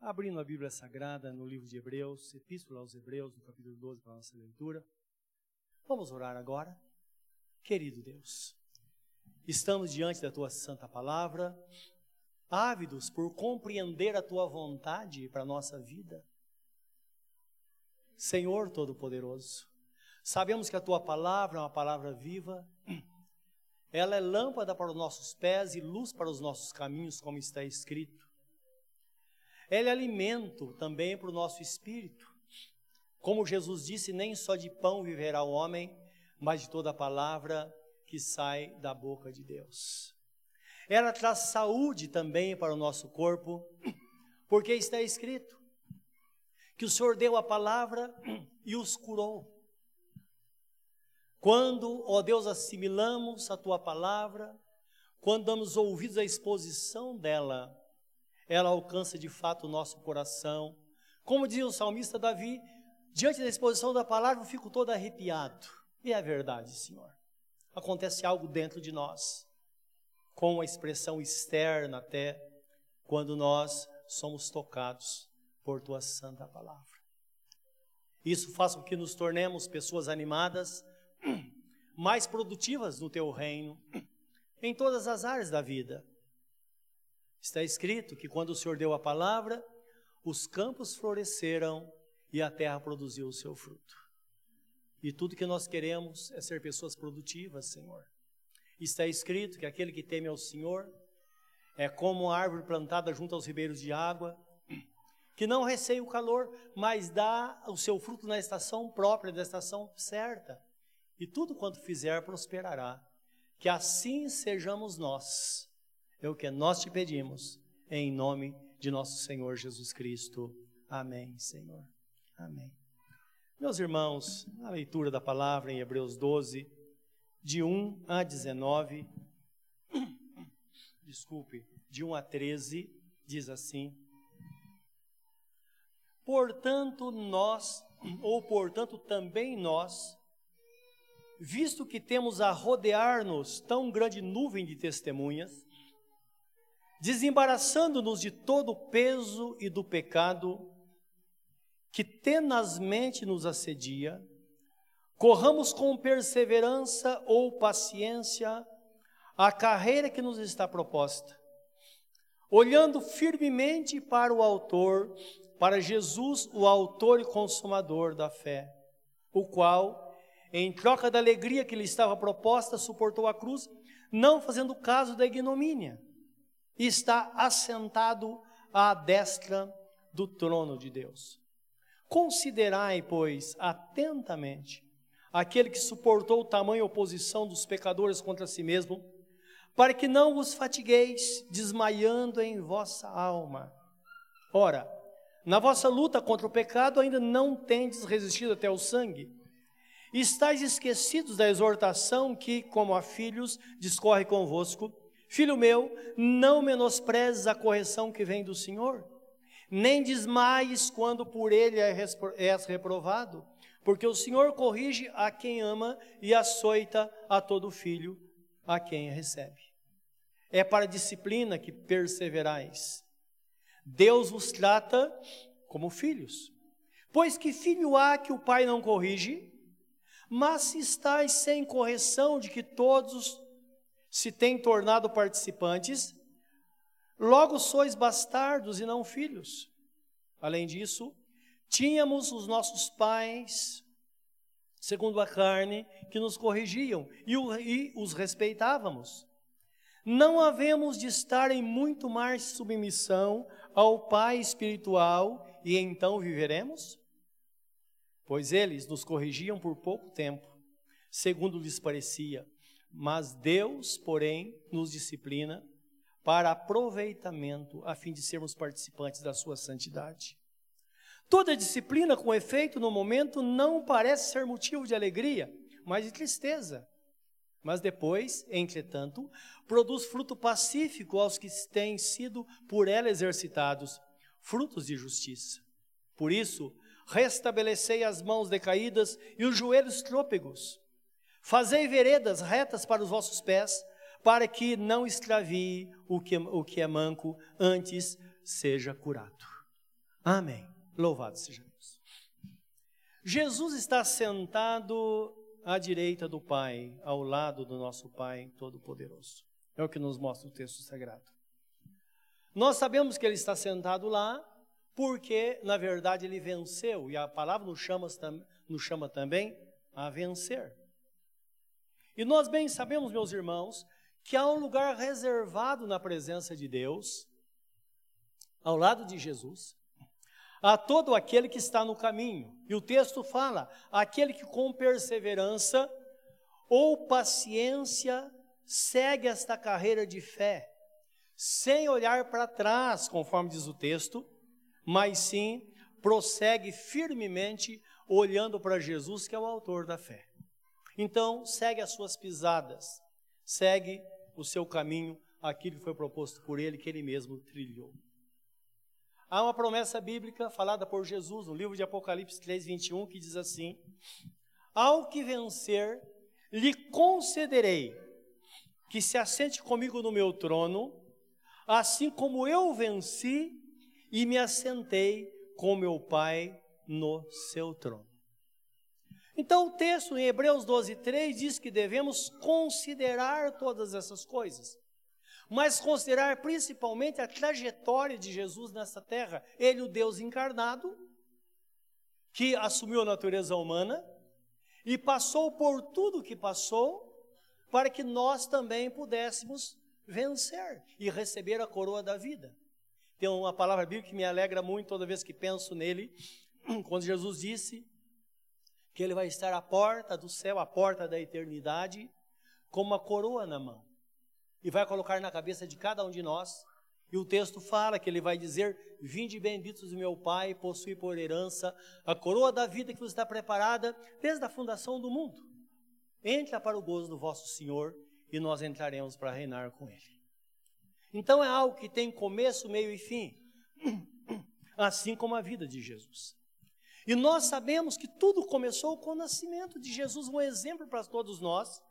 abrindo a Bíblia Sagrada no livro de Hebreus, Epístola aos Hebreus, no capítulo 12, para a nossa leitura. Vamos orar agora. Querido Deus, estamos diante da tua santa palavra, ávidos por compreender a tua vontade para a nossa vida. Senhor Todo-Poderoso, sabemos que a tua palavra é uma palavra viva, ela é lâmpada para os nossos pés e luz para os nossos caminhos, como está escrito. Ela é alimento também para o nosso espírito. Como Jesus disse, nem só de pão viverá o homem, mas de toda a palavra que sai da boca de Deus. Ela traz saúde também para o nosso corpo, porque está escrito que o Senhor deu a palavra e os curou. Quando, ó Deus, assimilamos a tua palavra, quando damos ouvidos à exposição dela, ela alcança de fato o nosso coração. Como dizia o salmista Davi, diante da exposição da palavra eu fico todo arrepiado. E é verdade, Senhor. Acontece algo dentro de nós, com a expressão externa até, quando nós somos tocados por tua santa palavra. Isso faz com que nos tornemos pessoas animadas, mais produtivas no teu reino, em todas as áreas da vida. Está escrito que quando o Senhor deu a palavra, os campos floresceram e a terra produziu o seu fruto. E tudo que nós queremos é ser pessoas produtivas, Senhor. Está escrito que aquele que teme ao Senhor é como a árvore plantada junto aos ribeiros de água, que não receia o calor, mas dá o seu fruto na estação própria, na estação certa. E tudo quanto fizer prosperará. Que assim sejamos nós é o que nós te pedimos, em nome de nosso Senhor Jesus Cristo. Amém, Senhor. Amém. Meus irmãos, a leitura da palavra em Hebreus 12, de 1 a 19, desculpe, de 1 a 13, diz assim: Portanto, nós, ou portanto também nós, visto que temos a rodear-nos tão grande nuvem de testemunhas, desembaraçando-nos de todo o peso e do pecado que tenazmente nos assedia, corramos com perseverança ou paciência a carreira que nos está proposta, olhando firmemente para o Autor, para Jesus, o Autor e Consumador da fé, o qual, em troca da alegria que lhe estava proposta, suportou a cruz, não fazendo caso da ignomínia e está assentado à destra do trono de Deus. Considerai, pois, atentamente aquele que suportou tamanha oposição dos pecadores contra si mesmo, para que não vos fatigueis, desmaiando em vossa alma. Ora, na vossa luta contra o pecado ainda não tendes resistido até o sangue. Estais esquecidos da exortação que, como a filhos, discorre convosco, Filho meu, não menosprezes a correção que vem do Senhor, nem desmaies quando por ele é és reprovado, porque o Senhor corrige a quem ama e açoita a todo filho a quem recebe. É para a disciplina que perseverais. Deus vos trata como filhos. Pois que filho há que o pai não corrige? Mas se estáis sem correção de que todos se têm tornado participantes, logo sois bastardos e não filhos. Além disso, tínhamos os nossos pais, segundo a carne, que nos corrigiam e, e os respeitávamos. Não havemos de estar em muito mais submissão ao Pai espiritual e então viveremos? Pois eles nos corrigiam por pouco tempo, segundo lhes parecia mas Deus, porém, nos disciplina para aproveitamento, a fim de sermos participantes da sua santidade. Toda disciplina, com efeito no momento, não parece ser motivo de alegria, mas de tristeza. Mas depois, entretanto, produz fruto pacífico aos que têm sido por ela exercitados, frutos de justiça. Por isso, restabelecei as mãos decaídas e os joelhos trôpegos Fazei veredas retas para os vossos pés, para que não extravie o que, o que é manco, antes seja curado. Amém. Louvado seja Deus. Jesus está sentado à direita do Pai, ao lado do nosso Pai Todo-Poderoso. É o que nos mostra o texto sagrado. Nós sabemos que ele está sentado lá porque, na verdade, ele venceu, e a palavra nos chama, nos chama também a vencer. E nós bem sabemos, meus irmãos, que há um lugar reservado na presença de Deus, ao lado de Jesus, a todo aquele que está no caminho. E o texto fala: aquele que com perseverança ou paciência segue esta carreira de fé, sem olhar para trás, conforme diz o texto, mas sim prossegue firmemente olhando para Jesus, que é o autor da fé. Então, segue as suas pisadas, segue o seu caminho, aquilo que foi proposto por ele, que ele mesmo trilhou. Há uma promessa bíblica falada por Jesus no livro de Apocalipse 3, 21, que diz assim: Ao que vencer, lhe concederei que se assente comigo no meu trono, assim como eu venci e me assentei com meu Pai no seu trono. Então, o texto em Hebreus 12, 3 diz que devemos considerar todas essas coisas, mas considerar principalmente a trajetória de Jesus nessa terra. Ele, o Deus encarnado, que assumiu a natureza humana e passou por tudo que passou, para que nós também pudéssemos vencer e receber a coroa da vida. Tem uma palavra bíblica que me alegra muito toda vez que penso nele, quando Jesus disse que ele vai estar à porta do céu, à porta da eternidade, com uma coroa na mão, e vai colocar na cabeça de cada um de nós. E o texto fala que ele vai dizer: Vinde benditos do meu Pai, possui por herança a coroa da vida que vos está preparada desde a fundação do mundo. Entra para o gozo do vosso Senhor e nós entraremos para reinar com Ele. Então é algo que tem começo, meio e fim, assim como a vida de Jesus. E nós sabemos que tudo começou com o nascimento de Jesus, um exemplo para todos nós.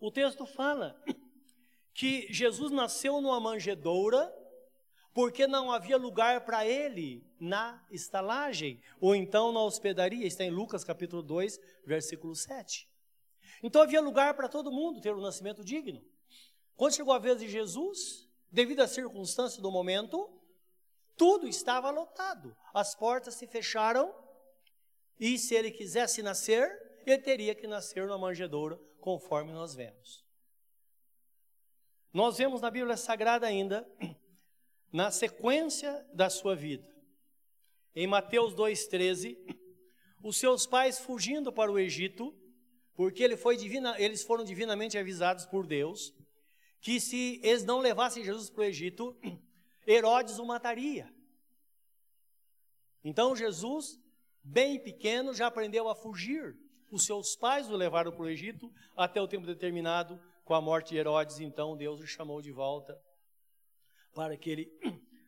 O texto fala que Jesus nasceu numa manjedoura, porque não havia lugar para ele na estalagem, ou então na hospedaria, está em Lucas capítulo 2, versículo 7. Então havia lugar para todo mundo ter um nascimento digno. Quando chegou a vez de Jesus, devido às circunstâncias do momento, tudo estava lotado. As portas se fecharam e se ele quisesse nascer, ele teria que nascer na manjedoura, conforme nós vemos. Nós vemos na Bíblia Sagrada ainda, na sequência da sua vida, em Mateus 2,13, os seus pais fugindo para o Egito, porque ele divina, eles foram divinamente avisados por Deus, que se eles não levassem Jesus para o Egito, Herodes o mataria. Então Jesus, bem pequeno, já aprendeu a fugir. Os seus pais o levaram para o Egito até o tempo determinado, com a morte de Herodes. Então Deus o chamou de volta para que ele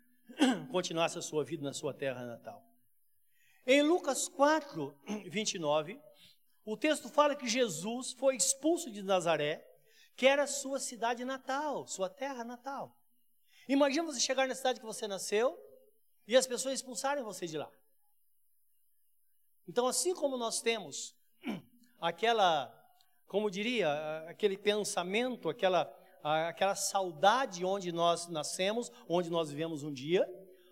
continuasse a sua vida na sua terra natal. Em Lucas 4, 29, o texto fala que Jesus foi expulso de Nazaré que era sua cidade natal, sua terra natal. Imagina você chegar na cidade que você nasceu e as pessoas expulsarem você de lá. Então, assim como nós temos aquela, como diria, aquele pensamento, aquela, aquela saudade onde nós nascemos, onde nós vivemos um dia,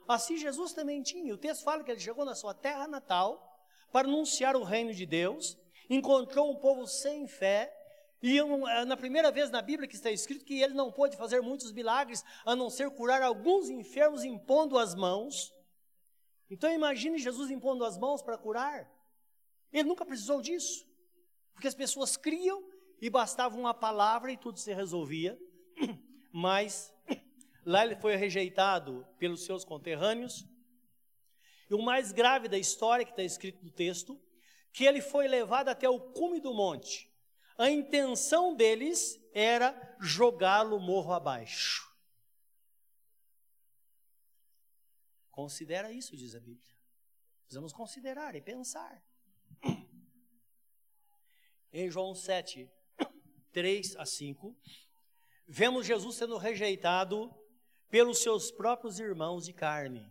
assim Jesus também tinha. O texto fala que ele chegou na sua terra natal para anunciar o reino de Deus, encontrou um povo sem fé, e eh, na primeira vez na Bíblia que está escrito que ele não pôde fazer muitos milagres, a não ser curar alguns enfermos impondo as mãos. Então imagine Jesus impondo as mãos para curar. Ele nunca precisou disso, porque as pessoas criam e bastava uma palavra e tudo se resolvia. Mas lá ele foi rejeitado pelos seus conterrâneos. E o mais grave da história que está escrito no texto, que ele foi levado até o cume do monte a intenção deles era jogá-lo morro abaixo. Considera isso, diz a Bíblia. Precisamos considerar e pensar. Em João 7, 3 a 5, vemos Jesus sendo rejeitado pelos seus próprios irmãos de carne.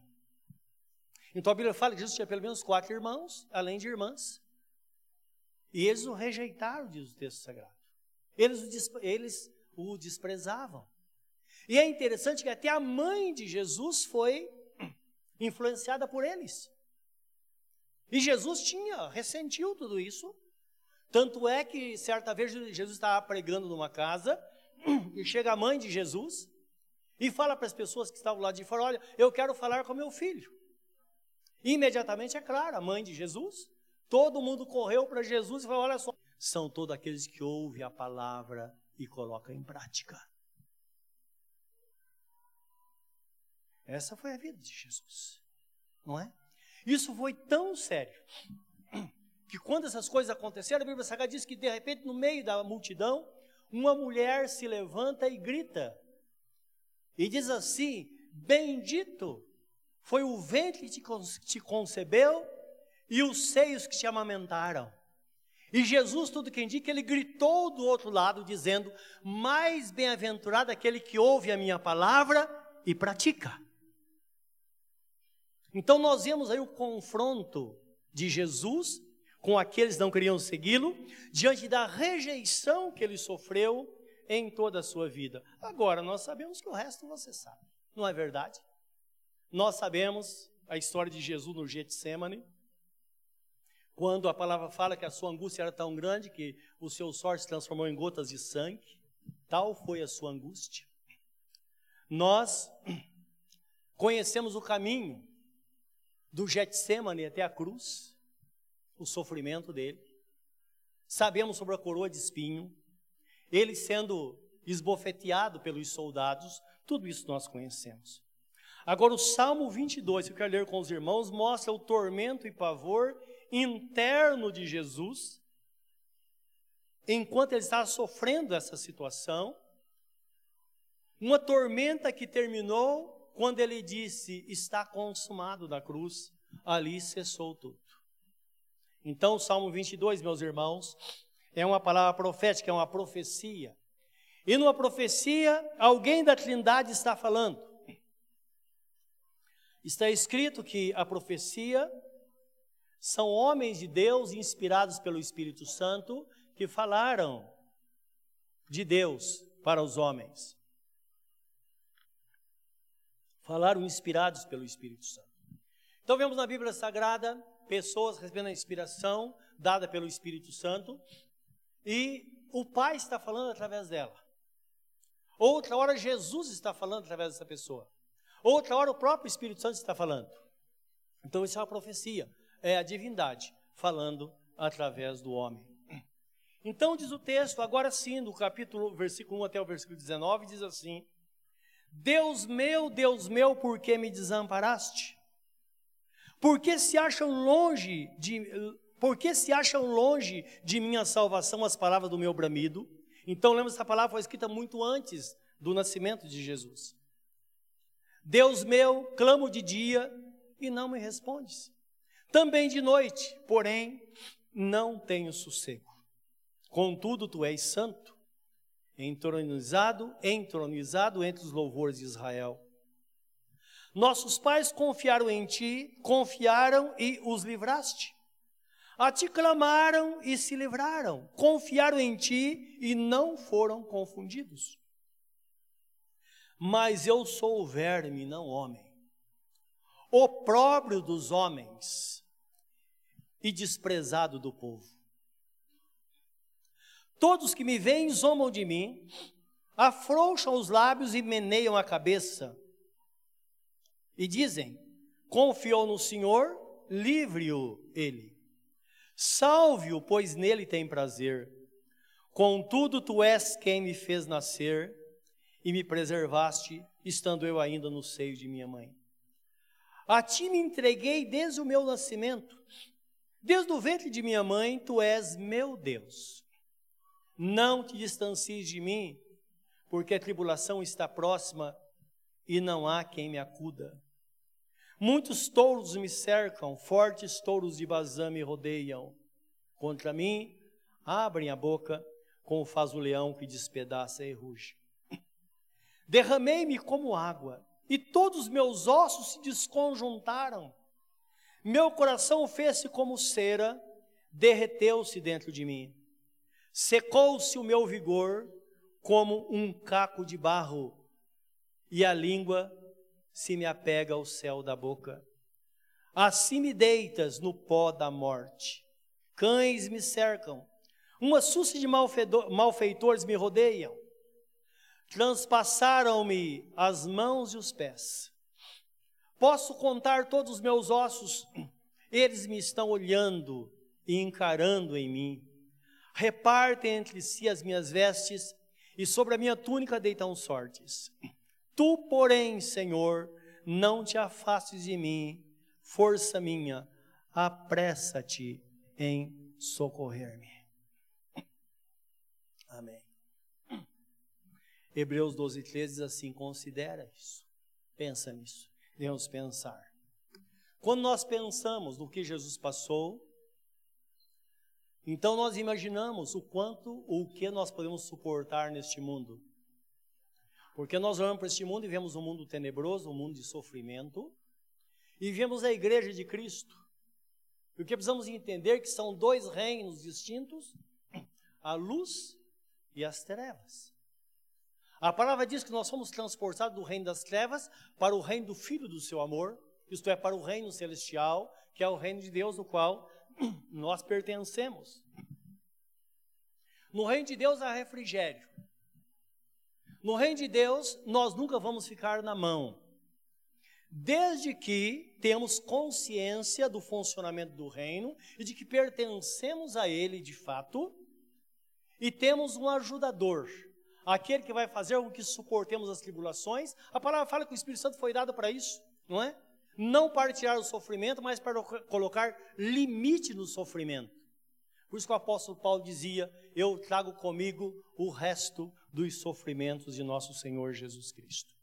Então a Bíblia fala que Jesus tinha pelo menos quatro irmãos, além de irmãs. E eles o rejeitaram, diz o texto sagrado. Eles o, eles o desprezavam. E é interessante que até a mãe de Jesus foi influenciada por eles. E Jesus tinha, ressentiu tudo isso. Tanto é que certa vez Jesus estava pregando numa casa e chega a mãe de Jesus e fala para as pessoas que estavam lá de fora: Olha, eu quero falar com meu filho. Imediatamente, é claro, a mãe de Jesus, todo mundo correu para Jesus e falou: Olha só, são todos aqueles que ouvem a palavra e colocam em prática. Essa foi a vida de Jesus, não é? Isso foi tão sério que quando essas coisas aconteceram, a Bíblia Sagrada diz que de repente, no meio da multidão, uma mulher se levanta e grita e diz assim: Bendito foi o ventre que te concebeu e os seios que te amamentaram. E Jesus, tudo que indica, ele gritou do outro lado, dizendo: Mais bem-aventurado aquele que ouve a minha palavra e pratica. Então nós vemos aí o confronto de Jesus com aqueles que não queriam segui-lo, diante da rejeição que ele sofreu em toda a sua vida. Agora, nós sabemos que o resto você sabe, não é verdade? Nós sabemos a história de Jesus no Getsemane, quando a palavra fala que a sua angústia era tão grande que o seu sorte se transformou em gotas de sangue, tal foi a sua angústia. Nós conhecemos o caminho do Getsemane até a cruz, o sofrimento dele. Sabemos sobre a coroa de espinho, ele sendo esbofeteado pelos soldados, tudo isso nós conhecemos. Agora, o Salmo 22, que eu quero ler com os irmãos, mostra o tormento e pavor interno de Jesus, enquanto ele estava sofrendo essa situação. Uma tormenta que terminou quando ele disse: Está consumado na cruz, ali cessou tudo. Então, o Salmo 22, meus irmãos, é uma palavra profética, é uma profecia. E numa profecia, alguém da Trindade está falando. Está escrito que a profecia são homens de Deus inspirados pelo Espírito Santo que falaram de Deus para os homens. Falaram inspirados pelo Espírito Santo. Então vemos na Bíblia Sagrada pessoas recebendo a inspiração dada pelo Espírito Santo e o Pai está falando através dela. Outra hora Jesus está falando através dessa pessoa. Outra hora o próprio Espírito Santo está falando. Então isso é uma profecia, é a divindade falando através do homem. Então diz o texto, agora sim, do capítulo, versículo 1 até o versículo 19, diz assim: Deus meu, Deus meu, por que me desamparaste? Porque se acham longe de porque se acham longe de minha salvação as palavras do meu bramido? Então lembra essa palavra foi escrita muito antes do nascimento de Jesus. Deus meu, clamo de dia e não me respondes. Também de noite, porém não tenho sossego. Contudo, tu és santo, entronizado, entronizado entre os louvores de Israel. Nossos pais confiaram em ti, confiaram e os livraste. A ti clamaram e se livraram, confiaram em ti e não foram confundidos. Mas eu sou o verme, não homem, opróbrio dos homens e desprezado do povo. Todos que me veem zombam de mim, afrouxam os lábios e meneiam a cabeça e dizem: Confiou no Senhor, livre-o ele. Salve-o, pois nele tem prazer. Contudo, tu és quem me fez nascer e me preservaste, estando eu ainda no seio de minha mãe. A ti me entreguei desde o meu nascimento. Desde o ventre de minha mãe, tu és meu Deus. Não te distancies de mim, porque a tribulação está próxima e não há quem me acuda. Muitos touros me cercam, fortes touros de Bazã me rodeiam. Contra mim, abrem a boca, como faz o leão que despedaça e ruge. Derramei-me como água, e todos os meus ossos se desconjuntaram. Meu coração fez-se como cera, derreteu-se dentro de mim. Secou-se o meu vigor como um caco de barro, e a língua se me apega ao céu da boca. Assim me deitas no pó da morte. Cães me cercam, uma suce de malfeitores me rodeiam. Transpassaram-me as mãos e os pés. Posso contar todos os meus ossos, eles me estão olhando e encarando em mim. Repartem entre si as minhas vestes e sobre a minha túnica deitam sortes. Tu, porém, Senhor, não te afastes de mim, força minha, apressa-te em socorrer-me. Amém. Hebreus 12, 13 diz assim: considera isso, pensa nisso, devemos pensar. Quando nós pensamos no que Jesus passou, então nós imaginamos o quanto ou o que nós podemos suportar neste mundo. Porque nós olhamos para este mundo e vemos um mundo tenebroso, um mundo de sofrimento, e vemos a igreja de Cristo. Porque precisamos entender que são dois reinos distintos, a luz e as trevas. A palavra diz que nós somos transportados do reino das trevas para o reino do Filho do seu amor, isto é, para o reino celestial, que é o reino de Deus, no qual nós pertencemos. No reino de Deus há refrigério. No reino de Deus, nós nunca vamos ficar na mão. Desde que temos consciência do funcionamento do reino e de que pertencemos a ele de fato, e temos um ajudador, aquele que vai fazer com que suportemos as tribulações. A palavra fala que o Espírito Santo foi dado para isso, não é? não para tirar o sofrimento, mas para colocar limite no sofrimento. Por isso que o apóstolo Paulo dizia: Eu trago comigo o resto dos sofrimentos de nosso Senhor Jesus Cristo.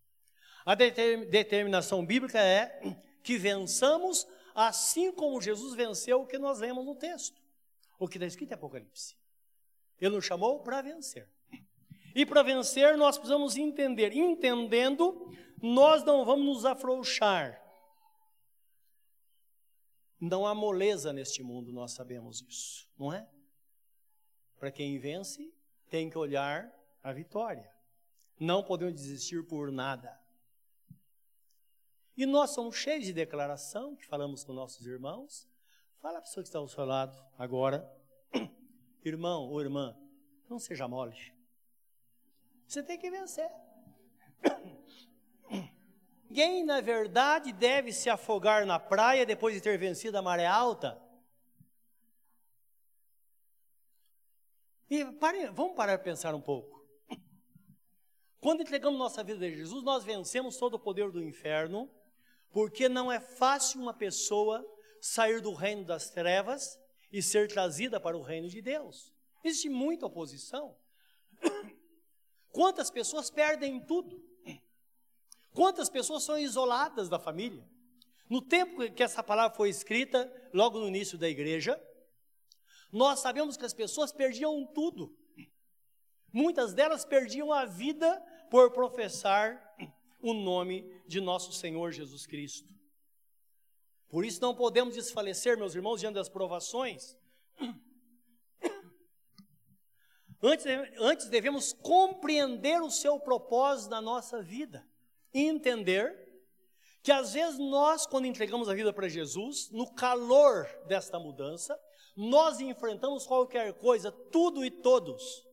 A determinação bíblica é que vençamos assim como Jesus venceu o que nós lemos no texto. O que está escrito em Apocalipse. Ele nos chamou para vencer. E para vencer nós precisamos entender. Entendendo, nós não vamos nos afrouxar não há moleza neste mundo, nós sabemos isso, não é? Para quem vence, tem que olhar a vitória. Não podemos desistir por nada. E nós somos cheios de declaração, que falamos com nossos irmãos. Fala a pessoa que está ao seu lado agora. Irmão ou irmã, não seja mole. Você tem que vencer. Ninguém, na verdade, deve se afogar na praia depois de ter vencido a maré alta. E pare, vamos parar para pensar um pouco. Quando entregamos nossa vida a Jesus, nós vencemos todo o poder do inferno, porque não é fácil uma pessoa sair do reino das trevas e ser trazida para o reino de Deus. Existe muita oposição. Quantas pessoas perdem tudo? Quantas pessoas são isoladas da família? No tempo que essa palavra foi escrita, logo no início da igreja, nós sabemos que as pessoas perdiam tudo. Muitas delas perdiam a vida por professar o nome de nosso Senhor Jesus Cristo. Por isso não podemos desfalecer, meus irmãos, diante das provações. Antes, antes devemos compreender o seu propósito na nossa vida entender que às vezes nós, quando entregamos a vida para Jesus, no calor desta mudança, nós enfrentamos qualquer coisa, tudo e todos.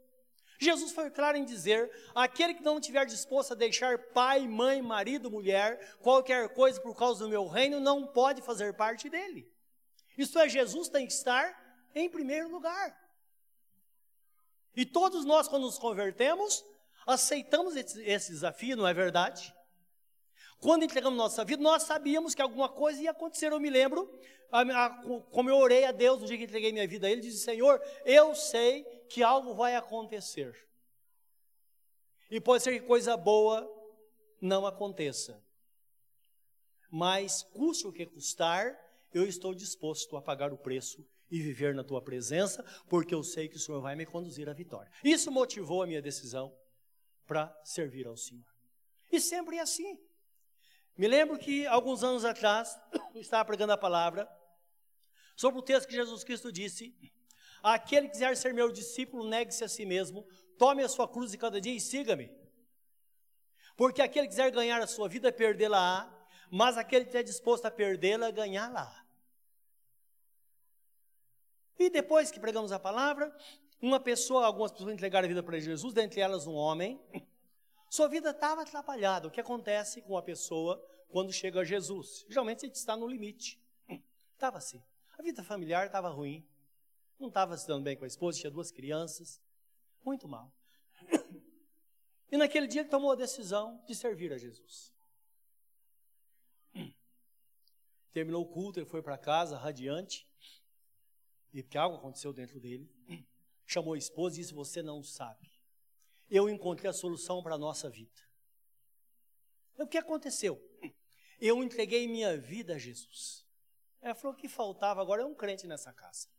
Jesus foi claro em dizer: aquele que não estiver disposto a deixar pai, mãe, marido, mulher, qualquer coisa por causa do meu reino, não pode fazer parte dele. Isso é, Jesus tem que estar em primeiro lugar. E todos nós, quando nos convertemos, aceitamos esse, esse desafio, não é verdade? Quando entregamos nossa vida, nós sabíamos que alguma coisa ia acontecer. Eu me lembro, a, a, como eu orei a Deus no dia que entreguei minha vida a Ele, disse: Senhor, eu sei que algo vai acontecer. E pode ser que coisa boa não aconteça. Mas, custe o que custar, eu estou disposto a pagar o preço e viver na tua presença, porque eu sei que o Senhor vai me conduzir à vitória. Isso motivou a minha decisão para servir ao Senhor. E sempre é assim. Me lembro que alguns anos atrás, estava pregando a palavra sobre o texto que Jesus Cristo disse: Aquele que quiser ser meu discípulo, negue-se a si mesmo, tome a sua cruz de cada dia e siga-me. Porque aquele que quiser ganhar a sua vida, perdê-la-á, mas aquele que estiver disposto a perdê-la, ganhá-la. E depois que pregamos a palavra, uma pessoa, algumas pessoas entregaram a vida para Jesus, dentre elas um homem, sua vida estava atrapalhada. O que acontece com a pessoa quando chega a Jesus? Geralmente a gente está no limite. Estava assim. A vida familiar estava ruim. Não estava se dando bem com a esposa, tinha duas crianças. Muito mal. E naquele dia ele tomou a decisão de servir a Jesus. Terminou o culto, ele foi para casa radiante. E que algo aconteceu dentro dele. Chamou a esposa e disse: Você não sabe eu encontrei a solução para a nossa vida. O que aconteceu? Eu entreguei minha vida a Jesus. Ela falou que faltava agora é um crente nessa casa.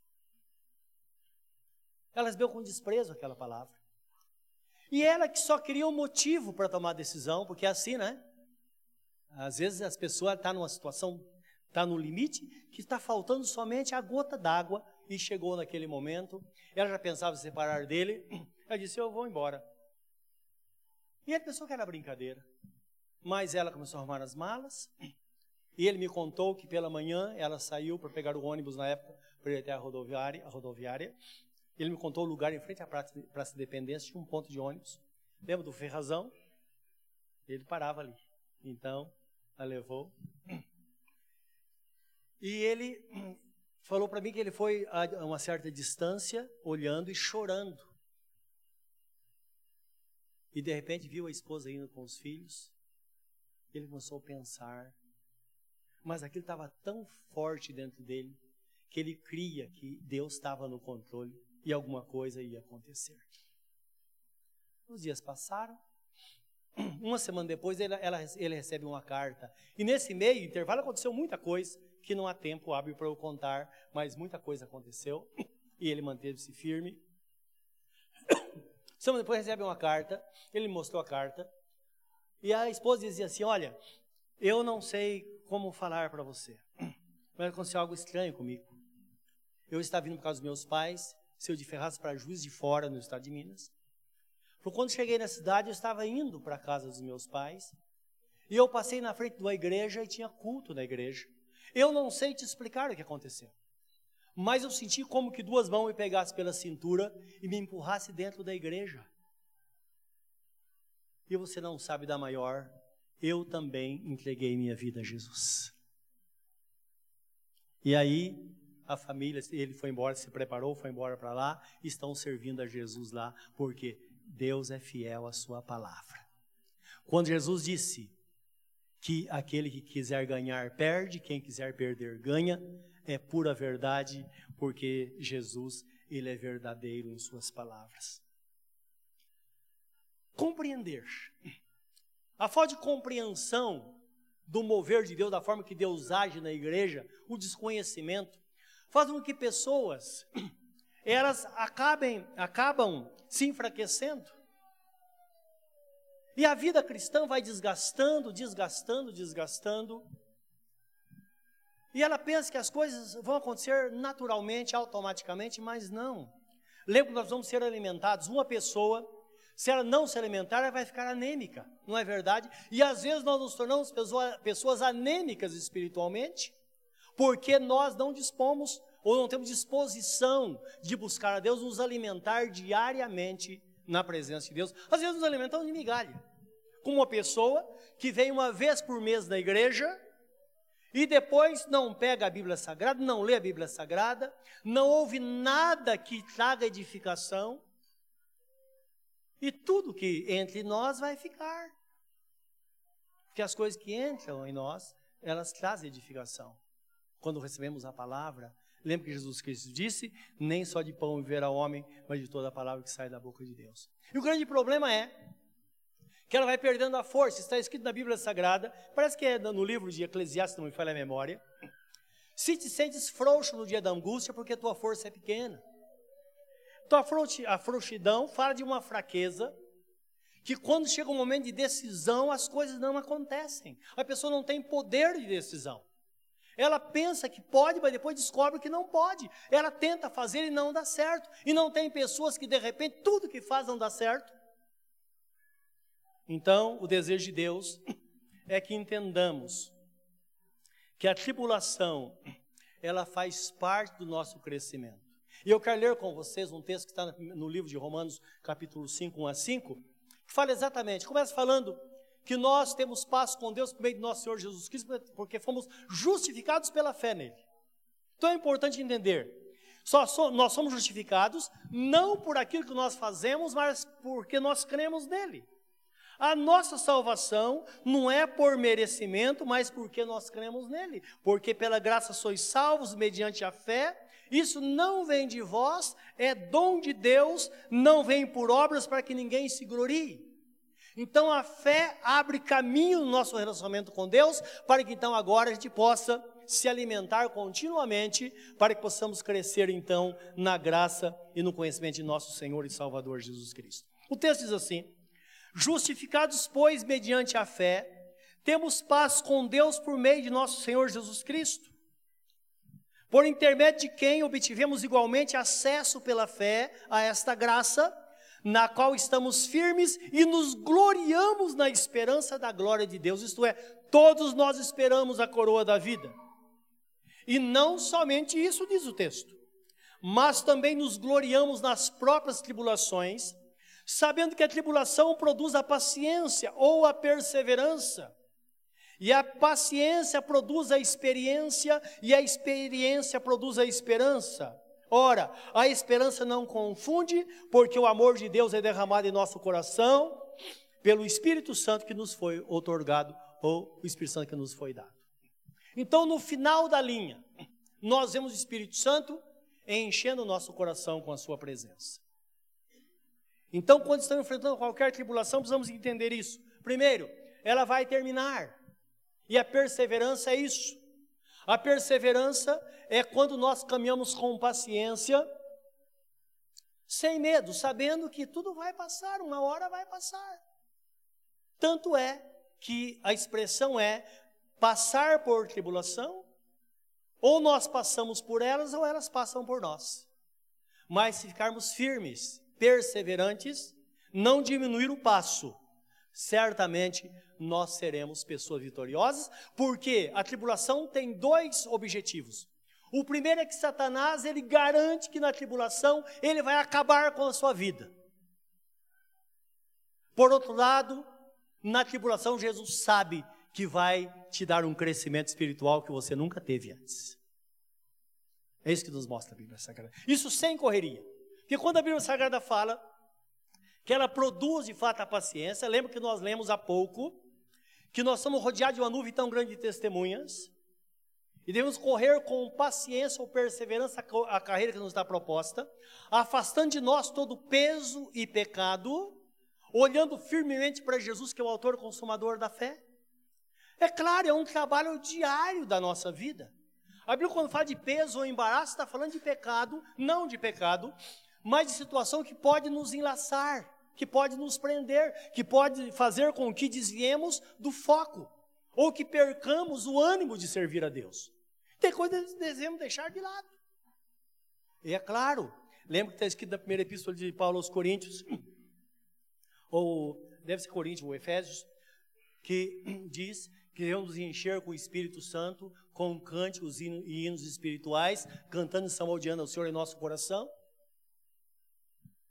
Ela recebeu com desprezo aquela palavra. E ela que só queria um motivo para tomar a decisão, porque é assim, né? Às vezes as pessoas estão tá numa situação, está no limite, que está faltando somente a gota d'água, e chegou naquele momento. Ela já pensava em separar dele. Ela disse: Eu vou embora. E ele pensou que era brincadeira. Mas ela começou a arrumar as malas. E ele me contou que pela manhã ela saiu para pegar o ônibus na época para ir até a rodoviária, a rodoviária. Ele me contou o lugar em frente à Praça, Praça de Dependência, tinha um ponto de ônibus. Lembra do Ferrazão? Ele parava ali. Então, a levou. E ele falou para mim que ele foi a uma certa distância, olhando e chorando e de repente viu a esposa indo com os filhos. Ele começou a pensar. Mas aquilo estava tão forte dentro dele que ele cria que Deus estava no controle e alguma coisa ia acontecer. Os dias passaram. Uma semana depois ele, ela, ele recebe uma carta. E nesse meio intervalo aconteceu muita coisa que não há tempo hábil para eu contar, mas muita coisa aconteceu e ele manteve-se firme. Semana depois recebe uma carta, ele mostrou a carta, e a esposa dizia assim: Olha, eu não sei como falar para você, mas aconteceu algo estranho comigo. Eu estava vindo por causa dos meus pais, seu de Ferraz para Juiz de Fora, no estado de Minas. Por quando cheguei na cidade, eu estava indo para a casa dos meus pais, e eu passei na frente de uma igreja e tinha culto na igreja. Eu não sei te explicar o que aconteceu. Mas eu senti como que duas mãos me pegassem pela cintura e me empurrassem dentro da igreja. E você não sabe da maior, eu também entreguei minha vida a Jesus. E aí, a família, ele foi embora, se preparou, foi embora para lá, estão servindo a Jesus lá, porque Deus é fiel à sua palavra. Quando Jesus disse que aquele que quiser ganhar perde, quem quiser perder ganha, é pura verdade, porque Jesus, ele é verdadeiro em suas palavras. Compreender. A falta de compreensão do mover de Deus, da forma que Deus age na igreja, o desconhecimento, faz com que pessoas elas acabem, acabam se enfraquecendo. E a vida cristã vai desgastando, desgastando, desgastando. E ela pensa que as coisas vão acontecer naturalmente, automaticamente, mas não. Lembra que nós vamos ser alimentados. Uma pessoa, se ela não se alimentar, ela vai ficar anêmica, não é verdade? E às vezes nós nos tornamos pessoa, pessoas anêmicas espiritualmente, porque nós não dispomos ou não temos disposição de buscar a Deus, nos alimentar diariamente na presença de Deus. Às vezes nos alimentamos de migalha. Como uma pessoa que vem uma vez por mês na igreja, e depois não pega a Bíblia Sagrada, não lê a Bíblia Sagrada, não ouve nada que traga edificação, e tudo que entre nós vai ficar. Porque as coisas que entram em nós, elas trazem edificação. Quando recebemos a palavra, lembra que Jesus Cristo disse: nem só de pão viverá o homem, mas de toda a palavra que sai da boca de Deus. E o grande problema é que ela vai perdendo a força. Está escrito na Bíblia Sagrada, parece que é no livro de Eclesiastes, não me falha a memória. Se te sentes frouxo no dia da angústia, porque tua força é pequena. Tua a frouxidão fala de uma fraqueza que quando chega um momento de decisão, as coisas não acontecem. A pessoa não tem poder de decisão. Ela pensa que pode, mas depois descobre que não pode. Ela tenta fazer e não dá certo. E não tem pessoas que de repente tudo que faz não dá certo. Então, o desejo de Deus é que entendamos que a tribulação ela faz parte do nosso crescimento. E eu quero ler com vocês um texto que está no livro de Romanos, capítulo 5, 1 a 5, que fala exatamente, começa falando que nós temos paz com Deus por meio de nosso Senhor Jesus Cristo, porque fomos justificados pela fé nele. Então é importante entender, so, nós somos justificados não por aquilo que nós fazemos, mas porque nós cremos nele. A nossa salvação não é por merecimento, mas porque nós cremos nele. Porque pela graça sois salvos mediante a fé. Isso não vem de vós, é dom de Deus, não vem por obras para que ninguém se glorie. Então a fé abre caminho no nosso relacionamento com Deus, para que então agora a gente possa se alimentar continuamente, para que possamos crescer então na graça e no conhecimento de nosso Senhor e Salvador Jesus Cristo. O texto diz assim: Justificados, pois, mediante a fé, temos paz com Deus por meio de nosso Senhor Jesus Cristo, por intermédio de quem obtivemos igualmente acesso pela fé a esta graça, na qual estamos firmes e nos gloriamos na esperança da glória de Deus, isto é, todos nós esperamos a coroa da vida. E não somente isso diz o texto, mas também nos gloriamos nas próprias tribulações sabendo que a tribulação produz a paciência ou a perseverança. E a paciência produz a experiência, e a experiência produz a esperança. Ora, a esperança não confunde, porque o amor de Deus é derramado em nosso coração pelo Espírito Santo que nos foi otorgado, ou o Espírito Santo que nos foi dado. Então, no final da linha, nós vemos o Espírito Santo enchendo o nosso coração com a sua presença. Então, quando estamos enfrentando qualquer tribulação, precisamos entender isso. Primeiro, ela vai terminar. E a perseverança é isso. A perseverança é quando nós caminhamos com paciência, sem medo, sabendo que tudo vai passar, uma hora vai passar. Tanto é que a expressão é passar por tribulação, ou nós passamos por elas, ou elas passam por nós. Mas se ficarmos firmes perseverantes, não diminuir o passo, certamente nós seremos pessoas vitoriosas, porque a tribulação tem dois objetivos. O primeiro é que Satanás, ele garante que na tribulação ele vai acabar com a sua vida. Por outro lado, na tribulação Jesus sabe que vai te dar um crescimento espiritual que você nunca teve antes. É isso que nos mostra a Bíblia Sagrada. Isso sem correria. Porque quando a Bíblia Sagrada fala que ela produz de fato a paciência, lembra que nós lemos há pouco que nós somos rodeados de uma nuvem tão grande de testemunhas e devemos correr com paciência ou perseverança a carreira que nos está proposta, afastando de nós todo peso e pecado, olhando firmemente para Jesus, que é o autor consumador da fé. É claro, é um trabalho diário da nossa vida. A Bíblia, quando fala de peso ou embaraço, está falando de pecado, não de pecado, mas de situação que pode nos enlaçar, que pode nos prender, que pode fazer com que desviemos do foco, ou que percamos o ânimo de servir a Deus. Tem coisas que devemos deixar de lado. E é claro, lembra que está escrito na primeira epístola de Paulo aos Coríntios, ou deve ser Coríntios ou Efésios, que diz que devemos nos encher com o Espírito Santo, com cânticos e hinos espirituais, cantando e salmodiando ao Senhor em nosso coração.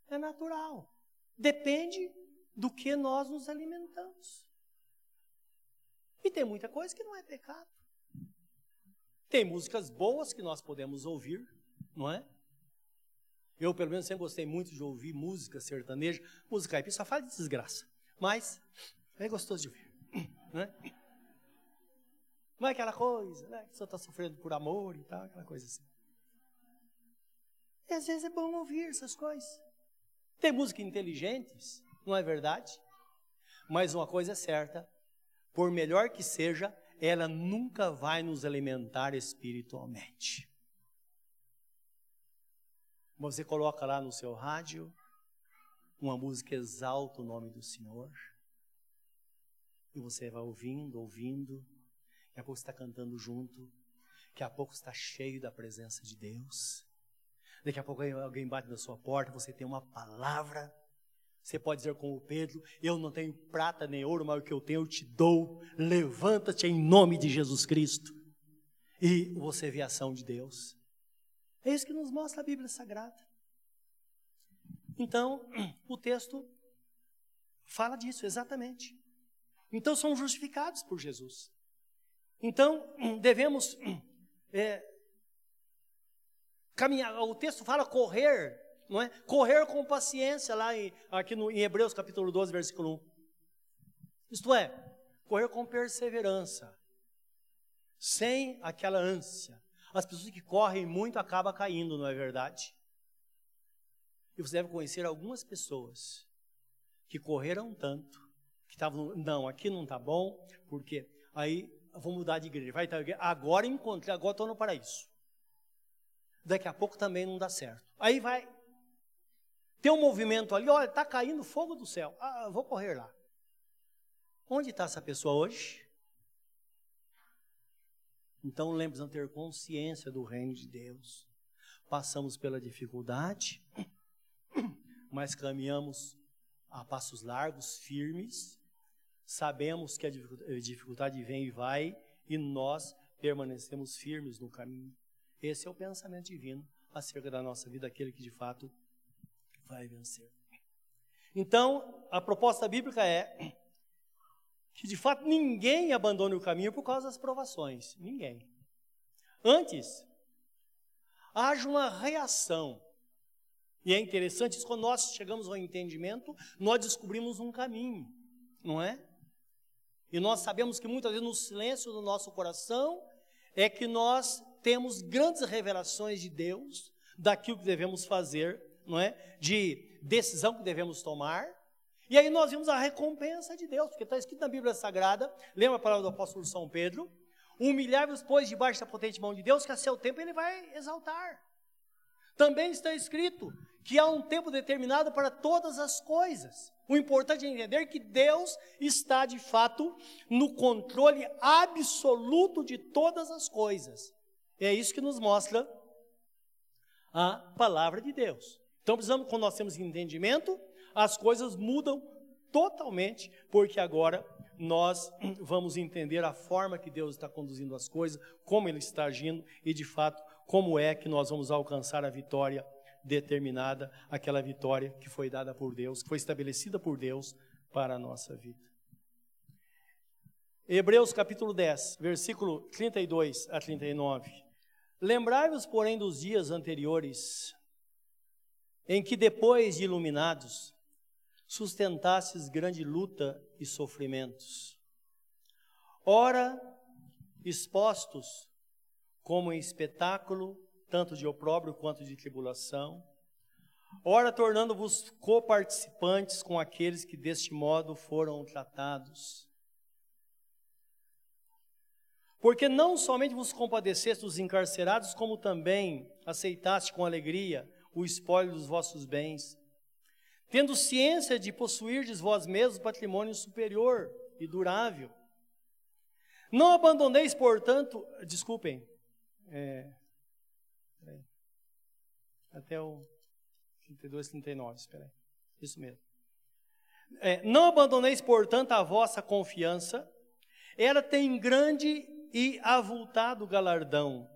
É natural. Depende do que nós nos alimentamos. E tem muita coisa que não é pecado. Tem músicas boas que nós podemos ouvir, não é? Eu, pelo menos, sempre gostei muito de ouvir música sertaneja. Música caipira só fala de desgraça. Mas é gostoso de ouvir. Não é? Não é aquela coisa, né? Que pessoa está sofrendo por amor e tal, aquela coisa assim. E às vezes é bom ouvir essas coisas. Tem músicas inteligentes, não é verdade? Mas uma coisa é certa: por melhor que seja, ela nunca vai nos alimentar espiritualmente. Você coloca lá no seu rádio uma música exalta o nome do Senhor. E você vai ouvindo, ouvindo, daqui a pouco está cantando junto, daqui a pouco está cheio da presença de Deus. Daqui a pouco alguém bate na sua porta, você tem uma palavra. Você pode dizer como Pedro: Eu não tenho prata nem ouro, mas o que eu tenho eu te dou. Levanta-te em nome de Jesus Cristo. E você vê a ação de Deus. É isso que nos mostra a Bíblia Sagrada. Então, o texto fala disso exatamente. Então, somos justificados por Jesus. Então, devemos é, caminhar. O texto fala correr, não é? Correr com paciência, lá em, aqui no, em Hebreus capítulo 12, versículo 1. Isto é, correr com perseverança, sem aquela ânsia. As pessoas que correm muito acabam caindo, não é verdade? E você deve conhecer algumas pessoas que correram tanto, que estavam, não, aqui não está bom, porque aí vou mudar de igreja, vai estar, agora encontrei, agora estou no paraíso daqui a pouco também não dá certo. Aí vai. Tem um movimento ali, olha, está caindo fogo do céu. Ah, vou correr lá. Onde está essa pessoa hoje? Então lembre-se de ter consciência do reino de Deus. Passamos pela dificuldade, mas caminhamos a passos largos, firmes. Sabemos que a dificuldade vem e vai, e nós permanecemos firmes no caminho. Esse é o pensamento divino acerca da nossa vida, aquele que de fato vai vencer. Então, a proposta bíblica é que de fato ninguém abandone o caminho por causa das provações. Ninguém. Antes, haja uma reação. E é interessante isso, quando nós chegamos ao entendimento, nós descobrimos um caminho, não é? E nós sabemos que muitas vezes no silêncio do nosso coração é que nós temos grandes revelações de Deus, daquilo que devemos fazer, não é? De decisão que devemos tomar. E aí nós vimos a recompensa de Deus, porque está escrito na Bíblia Sagrada, lembra a palavra do apóstolo São Pedro? Humilhar-vos, pois, debaixo da potente mão de Deus, que a seu tempo ele vai exaltar. Também está escrito que há um tempo determinado para todas as coisas. O importante é entender que Deus está de fato no controle absoluto de todas as coisas. É isso que nos mostra a palavra de Deus. Então precisamos, quando nós temos entendimento, as coisas mudam totalmente, porque agora nós vamos entender a forma que Deus está conduzindo as coisas, como Ele está agindo e, de fato, como é que nós vamos alcançar a vitória determinada, aquela vitória que foi dada por Deus, que foi estabelecida por Deus para a nossa vida. Hebreus capítulo 10, versículo 32 a 39. Lembrai-vos, porém, dos dias anteriores, em que, depois de iluminados, sustentastes grande luta e sofrimentos. Ora, expostos como em espetáculo, tanto de opróbrio quanto de tribulação, ora tornando-vos coparticipantes com aqueles que deste modo foram tratados porque não somente vos compadeceste dos encarcerados, como também aceitaste com alegria o espólio dos vossos bens, tendo ciência de possuirdes vós mesmos patrimônio superior e durável. Não abandoneis, portanto, desculpem, é, até o 32, 39, espera aí, isso mesmo. É, não abandoneis, portanto, a vossa confiança, ela tem grande e avultado galardão.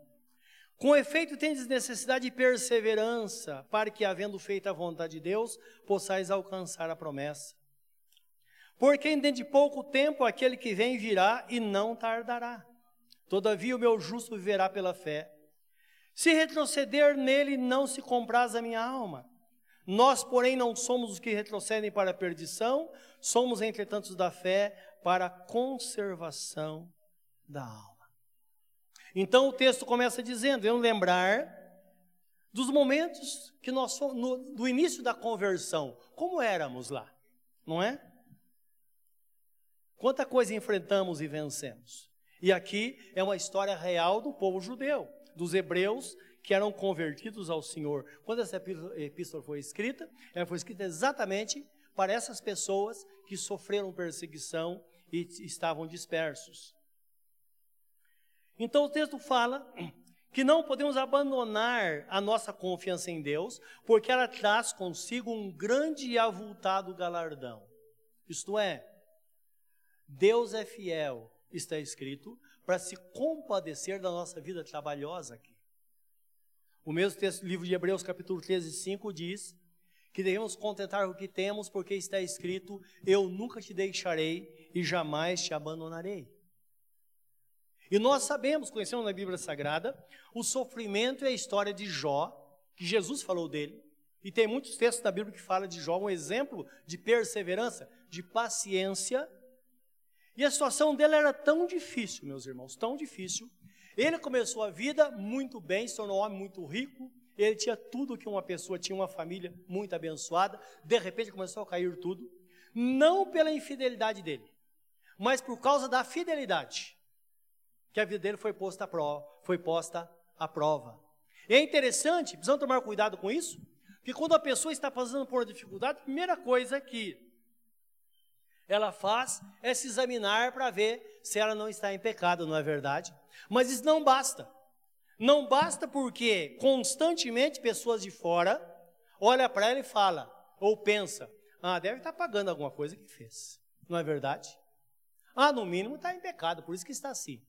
Com efeito, tendes necessidade de perseverança, para que, havendo feito a vontade de Deus, possais alcançar a promessa. Porque dentro de pouco tempo aquele que vem virá e não tardará. Todavia o meu justo viverá pela fé. Se retroceder nele, não se compraz a minha alma. Nós, porém, não somos os que retrocedem para a perdição, somos, entretanto, da fé para a conservação da alma. Então o texto começa dizendo: eu lembrar dos momentos que nós no, do início da conversão, como éramos lá, não é? Quanta coisa enfrentamos e vencemos. E aqui é uma história real do povo judeu, dos hebreus que eram convertidos ao Senhor. Quando essa epístola foi escrita, ela foi escrita exatamente para essas pessoas que sofreram perseguição e estavam dispersos. Então o texto fala que não podemos abandonar a nossa confiança em Deus, porque ela traz consigo um grande e avultado galardão. Isto é, Deus é fiel, está escrito, para se compadecer da nossa vida trabalhosa aqui. O mesmo texto do livro de Hebreus, capítulo 13, 5, diz que devemos contentar o que temos, porque está escrito: Eu nunca te deixarei e jamais te abandonarei. E nós sabemos, conhecemos na Bíblia Sagrada, o sofrimento e a história de Jó, que Jesus falou dele. E tem muitos textos da Bíblia que falam de Jó, um exemplo de perseverança, de paciência. E a situação dele era tão difícil, meus irmãos, tão difícil. Ele começou a vida muito bem, se tornou um homem muito rico. Ele tinha tudo que uma pessoa tinha, uma família muito abençoada. De repente começou a cair tudo. Não pela infidelidade dele, mas por causa da fidelidade que a vida dele foi posta à prova. Foi posta à prova. E é interessante, precisamos tomar cuidado com isso, que quando a pessoa está passando por uma dificuldade, a primeira coisa que ela faz é se examinar para ver se ela não está em pecado, não é verdade? Mas isso não basta. Não basta porque constantemente pessoas de fora olham para ela e fala ou pensa, ah, deve estar pagando alguma coisa que fez. Não é verdade? Ah, no mínimo está em pecado, por isso que está assim.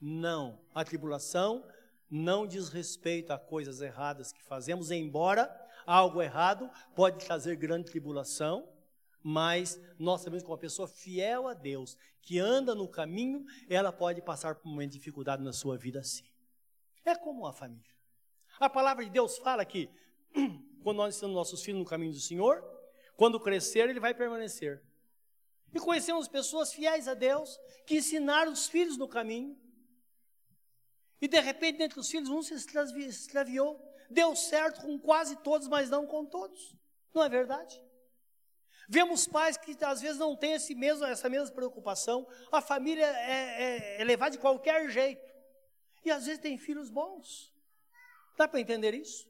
Não, a tribulação não diz respeito a coisas erradas que fazemos, embora algo errado pode trazer grande tribulação, mas nós sabemos que uma pessoa fiel a Deus, que anda no caminho, ela pode passar por uma dificuldade na sua vida sim. É como uma família. A palavra de Deus fala que quando nós ensinamos nossos filhos no caminho do Senhor, quando crescer, ele vai permanecer. E conhecemos pessoas fiéis a Deus que ensinaram os filhos no caminho, e de repente, entre os filhos, um se extraviou. Deu certo com quase todos, mas não com todos. Não é verdade? Vemos pais que às vezes não têm esse mesmo, essa mesma preocupação. A família é, é, é levada de qualquer jeito. E às vezes tem filhos bons. Dá para entender isso?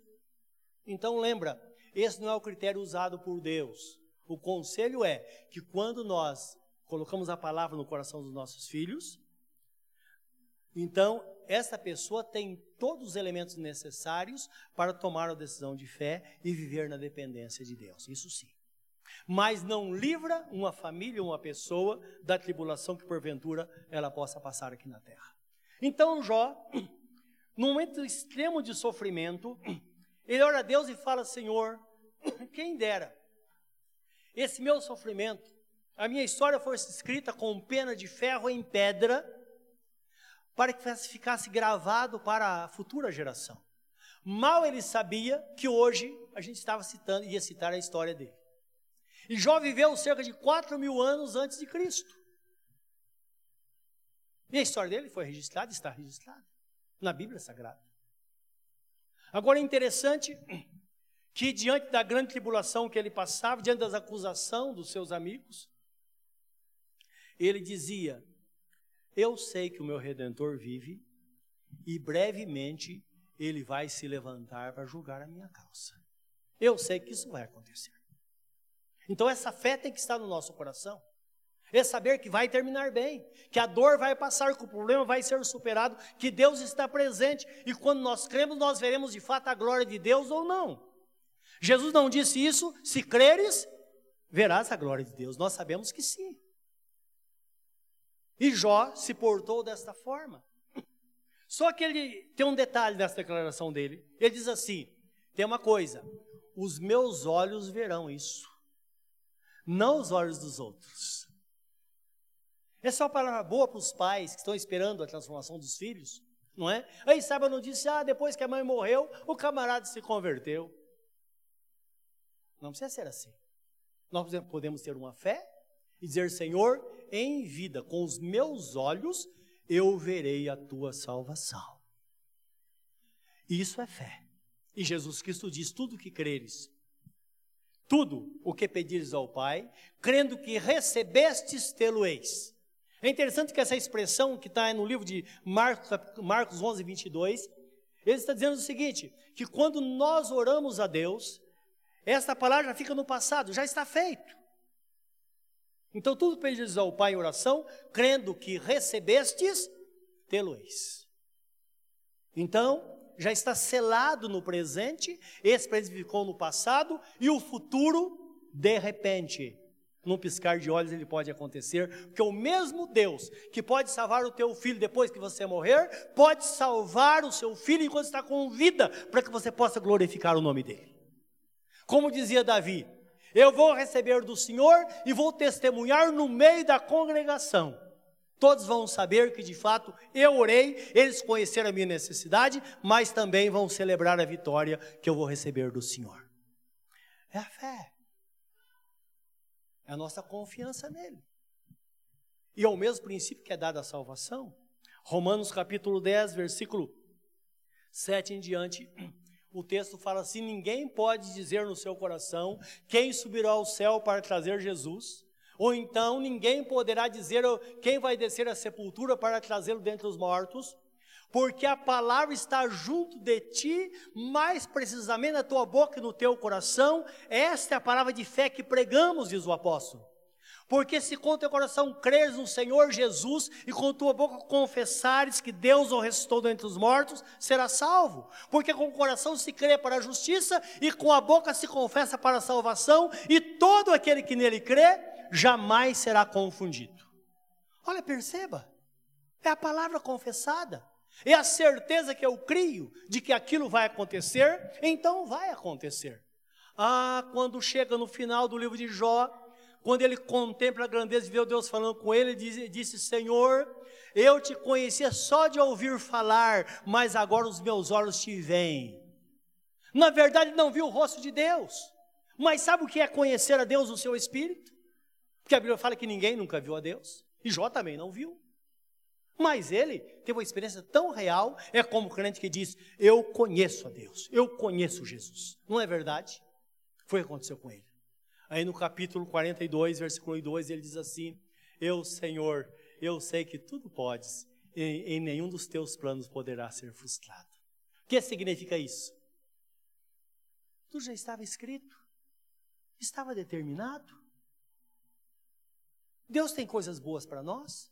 Então lembra, esse não é o critério usado por Deus. O conselho é que quando nós colocamos a palavra no coração dos nossos filhos, então essa pessoa tem todos os elementos necessários para tomar a decisão de fé e viver na dependência de Deus. Isso sim. Mas não livra uma família, uma pessoa da tribulação que porventura ela possa passar aqui na terra. Então Jó, no momento extremo de sofrimento, ele ora a Deus e fala: Senhor, quem dera esse meu sofrimento, a minha história fosse escrita com pena de ferro em pedra para que ficasse gravado para a futura geração. Mal ele sabia que hoje a gente estava citando, ia citar a história dele. E Jó viveu cerca de 4 mil anos antes de Cristo. E a história dele foi registrada, está registrada na Bíblia Sagrada. Agora é interessante que diante da grande tribulação que ele passava, diante das acusações dos seus amigos, ele dizia: eu sei que o meu redentor vive e brevemente ele vai se levantar para julgar a minha causa. Eu sei que isso vai acontecer. Então essa fé tem que estar no nosso coração. É saber que vai terminar bem, que a dor vai passar, que o problema vai ser superado, que Deus está presente e quando nós cremos, nós veremos de fato a glória de Deus ou não. Jesus não disse isso, se creres, verás a glória de Deus. Nós sabemos que sim. E Jó se portou desta forma. Só que ele tem um detalhe nessa declaração dele. Ele diz assim: tem uma coisa, os meus olhos verão isso, não os olhos dos outros. Essa é uma palavra boa para os pais que estão esperando a transformação dos filhos, não é? Aí sabe a notícia, ah, depois que a mãe morreu, o camarada se converteu. Não precisa ser assim. Nós podemos ter uma fé e dizer, Senhor, em vida, com os meus olhos, eu verei a tua salvação. Isso é fé. E Jesus Cristo diz: tudo que creres, tudo o que pedires ao Pai, crendo que recebestes, tê-lo-eis. É interessante que essa expressão que está no livro de Marcos, Marcos 11, 22, ele está dizendo o seguinte: que quando nós oramos a Deus, essa palavra fica no passado, já está feito. Então, tudo pedis ao Pai em oração, crendo que recebestes, tê-lo-eis. Então, já está selado no presente, esse presente ficou no passado, e o futuro, de repente, num piscar de olhos ele pode acontecer, porque o mesmo Deus que pode salvar o teu filho depois que você morrer, pode salvar o seu filho enquanto está com vida, para que você possa glorificar o nome dele. Como dizia Davi, eu vou receber do Senhor e vou testemunhar no meio da congregação. Todos vão saber que de fato eu orei, eles conheceram a minha necessidade, mas também vão celebrar a vitória que eu vou receber do Senhor. É a fé. É a nossa confiança nele. E é o mesmo princípio que é dado à salvação. Romanos capítulo 10, versículo 7 em diante, o texto fala assim: ninguém pode dizer no seu coração quem subirá ao céu para trazer Jesus, ou então ninguém poderá dizer quem vai descer à sepultura para trazê-lo dentre os mortos, porque a palavra está junto de ti, mais precisamente na tua boca e no teu coração. Esta é a palavra de fé que pregamos, diz o apóstolo. Porque se com teu coração creres no Senhor Jesus e com tua boca confessares que Deus o ressuscitou dentre os mortos, será salvo. Porque com o coração se crê para a justiça e com a boca se confessa para a salvação, e todo aquele que nele crê jamais será confundido. Olha, perceba, é a palavra confessada. É a certeza que eu crio de que aquilo vai acontecer, então vai acontecer. Ah, quando chega no final do livro de Jó, quando ele contempla a grandeza de Deus falando com ele, ele disse: Senhor, eu te conhecia só de ouvir falar, mas agora os meus olhos te veem. Na verdade, não viu o rosto de Deus, mas sabe o que é conhecer a Deus no seu espírito? Porque a Bíblia fala que ninguém nunca viu a Deus, e Jó também não viu. Mas ele teve uma experiência tão real, é como o crente que diz: Eu conheço a Deus, eu conheço Jesus. Não é verdade? Foi o que aconteceu com ele. Aí no capítulo 42, versículo 2, ele diz assim: Eu, Senhor, eu sei que tudo podes, e em nenhum dos teus planos poderá ser frustrado. O que significa isso? Tudo já estava escrito, estava determinado. Deus tem coisas boas para nós.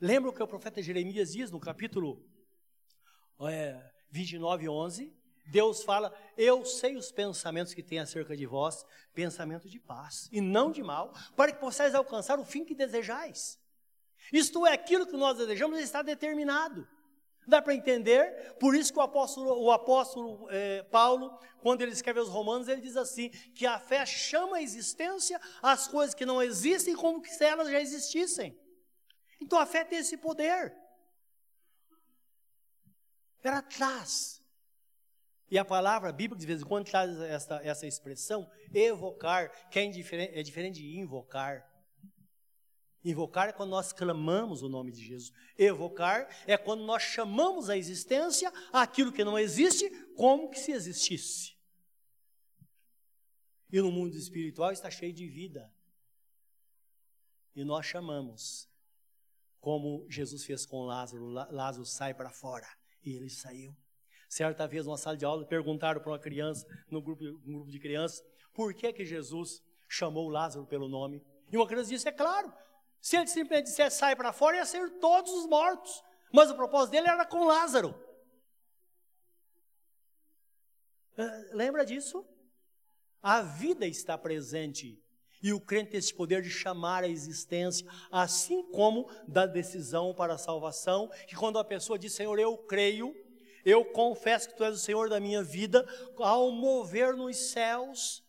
Lembra o que o profeta Jeremias diz no capítulo é, 29, 11? Deus fala: Eu sei os pensamentos que tem acerca de vós, pensamento de paz e não de mal, para que possais alcançar o fim que desejais. Isto é, aquilo que nós desejamos está determinado. Dá para entender? Por isso que o apóstolo, o apóstolo é, Paulo, quando ele escreve aos Romanos, ele diz assim: que a fé chama a existência as coisas que não existem como se elas já existissem. Então a fé tem esse poder. Ela traz. E a palavra bíblica, de vez em quando, traz essa, essa expressão, evocar, que é, é diferente de invocar. Invocar é quando nós clamamos o nome de Jesus. Evocar é quando nós chamamos a existência aquilo que não existe, como que se existisse. E no mundo espiritual está cheio de vida. E nós chamamos como Jesus fez com Lázaro. Lázaro sai para fora e ele saiu. Certa vez, numa sala de aula, perguntaram para uma criança, no grupo, um grupo de crianças, por que que Jesus chamou Lázaro pelo nome? E uma criança disse: É claro, se ele simplesmente dissesse sai para fora, ia ser todos os mortos. Mas o propósito dele era com Lázaro. Ah, lembra disso? A vida está presente e o crente tem esse poder de chamar a existência, assim como da decisão para a salvação, que quando a pessoa diz, Senhor, eu creio, eu confesso que Tu és o Senhor da minha vida, ao mover nos céus,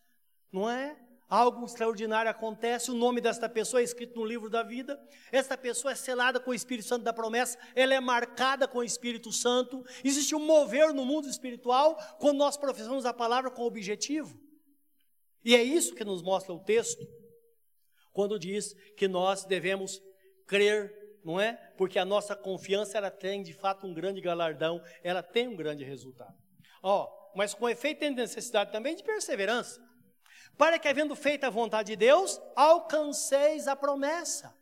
não é? Algo extraordinário acontece, o nome desta pessoa é escrito no livro da vida, esta pessoa é selada com o Espírito Santo da promessa, ela é marcada com o Espírito Santo, existe um mover no mundo espiritual quando nós professamos a palavra com objetivo. E é isso que nos mostra o texto, quando diz que nós devemos crer, não é? Porque a nossa confiança ela tem de fato um grande galardão, ela tem um grande resultado. Ó, mas com efeito tem necessidade também de perseverança, para que havendo feito a vontade de Deus, alcanceis a promessa.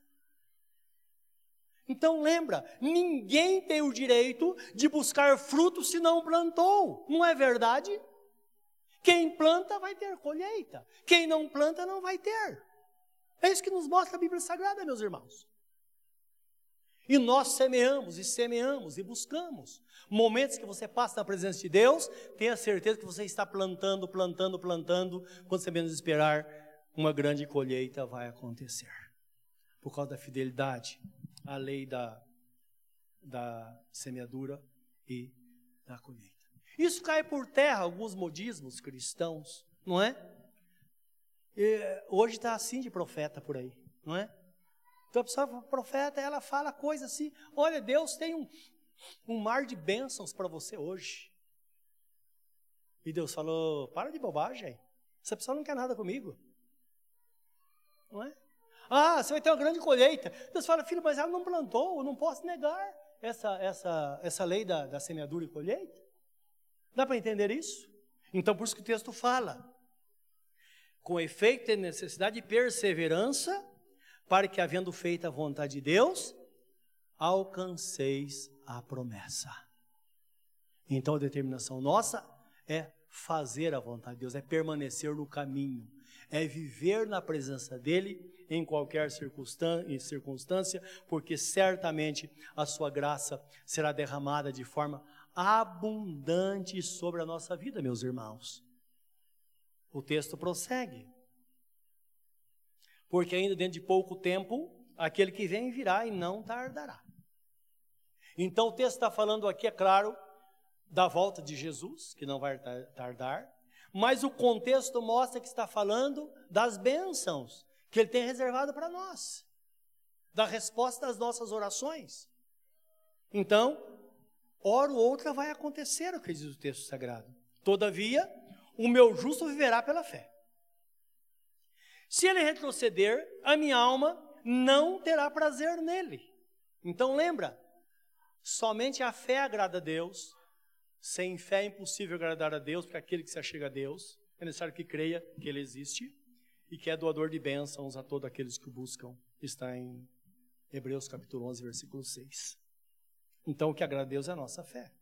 Então lembra, ninguém tem o direito de buscar fruto se não plantou, não é verdade? Quem planta vai ter colheita, quem não planta não vai ter. É isso que nos mostra a Bíblia Sagrada, meus irmãos. E nós semeamos e semeamos e buscamos. Momentos que você passa na presença de Deus, tenha certeza que você está plantando, plantando, plantando. Quando você menos esperar, uma grande colheita vai acontecer. Por causa da fidelidade à lei da, da semeadura e da colheita. Isso cai por terra alguns modismos cristãos, não é? E hoje está assim de profeta por aí, não é? Então a pessoa profeta, ela fala coisas assim: olha, Deus tem um, um mar de bênçãos para você hoje. E Deus falou: para de bobagem, essa pessoa não quer nada comigo. Não é? Ah, você vai ter uma grande colheita. Deus fala, filho, mas ela não plantou, eu não posso negar essa, essa, essa lei da, da semeadura e colheita. Dá para entender isso? Então, por isso que o texto fala: com efeito, tem necessidade de perseverança, para que, havendo feito a vontade de Deus, alcanceis a promessa. Então, a determinação nossa é fazer a vontade de Deus, é permanecer no caminho, é viver na presença dEle em qualquer circunstância, porque certamente a sua graça será derramada de forma abundante sobre a nossa vida, meus irmãos. O texto prossegue. Porque ainda dentro de pouco tempo, aquele que vem virá e não tardará. Então o texto está falando aqui, é claro, da volta de Jesus, que não vai tardar, mas o contexto mostra que está falando das bênçãos que Ele tem reservado para nós, da resposta das nossas orações. Então, hora ou outra vai acontecer o que diz o texto sagrado. Todavia, o meu justo viverá pela fé. Se ele retroceder, a minha alma não terá prazer nele. Então lembra, somente a fé agrada a Deus. Sem fé é impossível agradar a Deus, porque aquele que se achega a Deus é necessário que creia que Ele existe e que é doador de bênçãos a todos aqueles que o buscam. Está em Hebreus capítulo 11, versículo 6. Então, o que agrada a Deus é a nossa fé.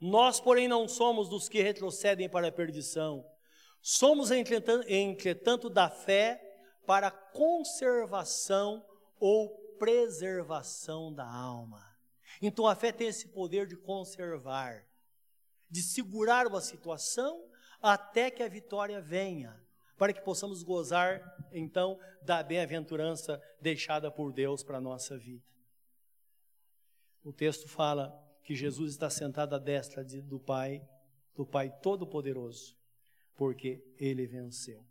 Nós, porém, não somos dos que retrocedem para a perdição. Somos, entretanto, da fé para conservação ou preservação da alma. Então, a fé tem esse poder de conservar, de segurar uma situação até que a vitória venha para que possamos gozar, então, da bem-aventurança deixada por Deus para a nossa vida. O texto fala que Jesus está sentado à destra de, do Pai, do Pai Todo-Poderoso, porque Ele venceu.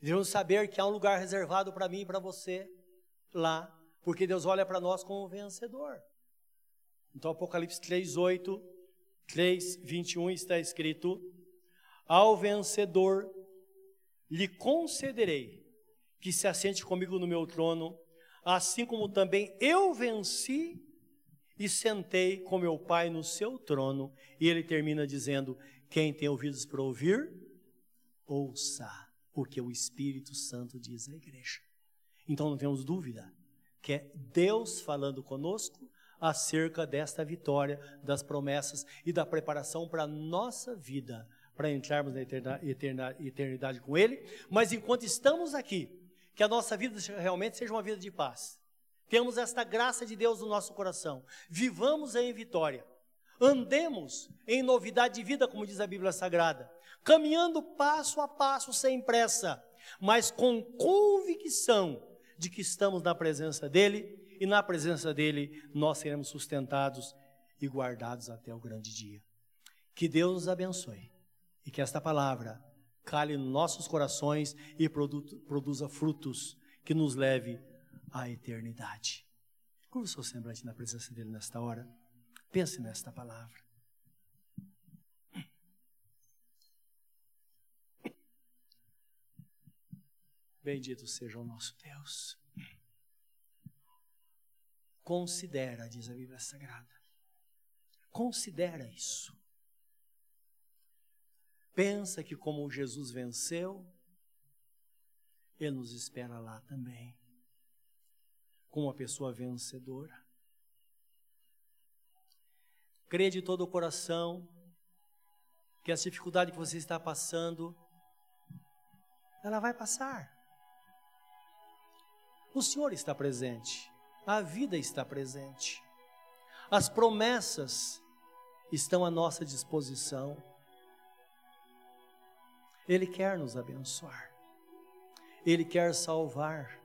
Devemos saber que há um lugar reservado para mim e para você lá, porque Deus olha para nós como vencedor. Então, Apocalipse 3, 8, 3, 21 está escrito: Ao vencedor lhe concederei que se assente comigo no meu trono, assim como também eu venci e sentei com meu Pai no seu trono. E ele termina dizendo: Quem tem ouvidos para ouvir, ouça o que o Espírito Santo diz à igreja. Então não temos dúvida que é Deus falando conosco acerca desta vitória, das promessas e da preparação para a nossa vida para entrarmos na eternidade, eternidade com Ele, mas enquanto estamos aqui, que a nossa vida realmente seja uma vida de paz. Temos esta graça de Deus no nosso coração. Vivamos em vitória. Andemos em novidade de vida, como diz a Bíblia Sagrada, caminhando passo a passo sem pressa, mas com convicção de que estamos na presença dEle e na presença dEle nós seremos sustentados e guardados até o grande dia. Que Deus nos abençoe e que esta palavra cale nos nossos corações e produza frutos que nos leve à eternidade. Curva o seu semblante na presença dele nesta hora. Pense nesta palavra. Bendito seja o nosso Deus. Considera, diz a Bíblia Sagrada. Considera isso. Pensa que como Jesus venceu, Ele nos espera lá também. como uma pessoa vencedora. Crê de todo o coração que essa dificuldade que você está passando, ela vai passar. O Senhor está presente, a vida está presente, as promessas estão à nossa disposição. Ele quer nos abençoar, Ele quer salvar.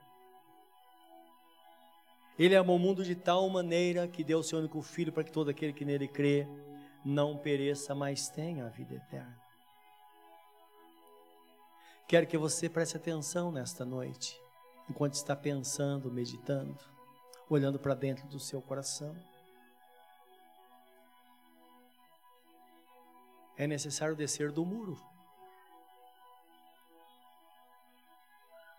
Ele amou o mundo de tal maneira que deu o seu único filho para que todo aquele que nele crê não pereça, mas tenha a vida eterna. Quero que você preste atenção nesta noite, enquanto está pensando, meditando, olhando para dentro do seu coração. É necessário descer do muro.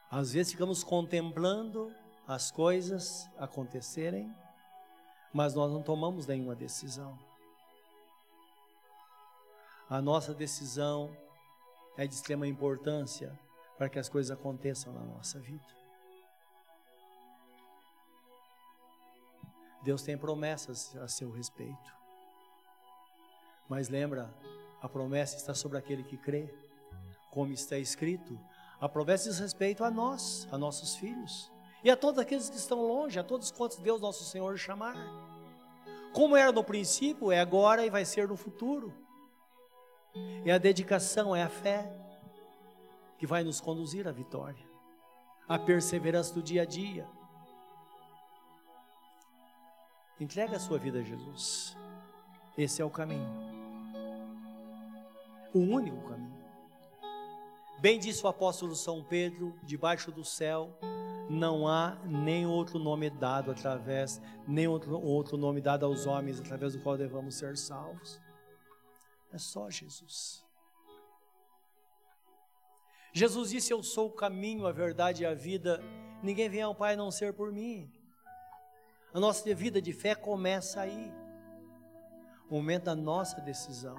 Às vezes ficamos contemplando as coisas acontecerem, mas nós não tomamos nenhuma decisão. A nossa decisão é de extrema importância para que as coisas aconteçam na nossa vida. Deus tem promessas a seu respeito. Mas lembra, a promessa está sobre aquele que crê. Como está escrito, a promessa diz respeito a nós, a nossos filhos e a todos aqueles que estão longe, a todos quantos Deus nosso Senhor chamar. Como era no princípio, é agora e vai ser no futuro. É a dedicação, é a fé que vai nos conduzir à vitória, a perseverança do dia a dia. Entrega a sua vida a Jesus. Esse é o caminho. O único caminho. Bem disse o apóstolo São Pedro, debaixo do céu não há nem outro nome dado através, nem outro, outro nome dado aos homens através do qual devamos ser salvos. É só Jesus. Jesus disse: Eu sou o caminho, a verdade e a vida. Ninguém vem ao Pai a não ser por mim. A nossa vida de fé começa aí. O momento da nossa decisão.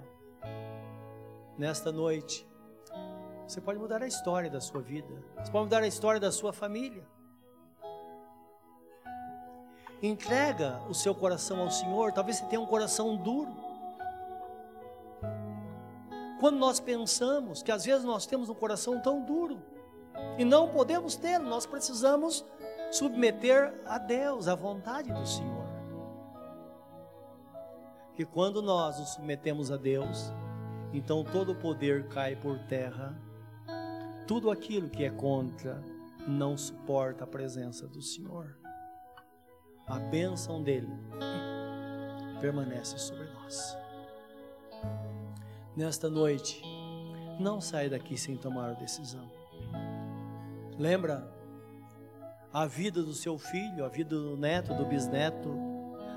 Nesta noite, você pode mudar a história da sua vida. Você pode mudar a história da sua família. Entrega o seu coração ao Senhor. Talvez você tenha um coração duro. Quando nós pensamos que às vezes nós temos um coração tão duro e não podemos ter, nós precisamos submeter a Deus, à vontade do Senhor. Que quando nós nos submetemos a Deus, então todo o poder cai por terra, tudo aquilo que é contra não suporta a presença do Senhor a bênção dele permanece sobre nós. Nesta noite, não saia daqui sem tomar a decisão. Lembra a vida do seu filho, a vida do neto, do bisneto,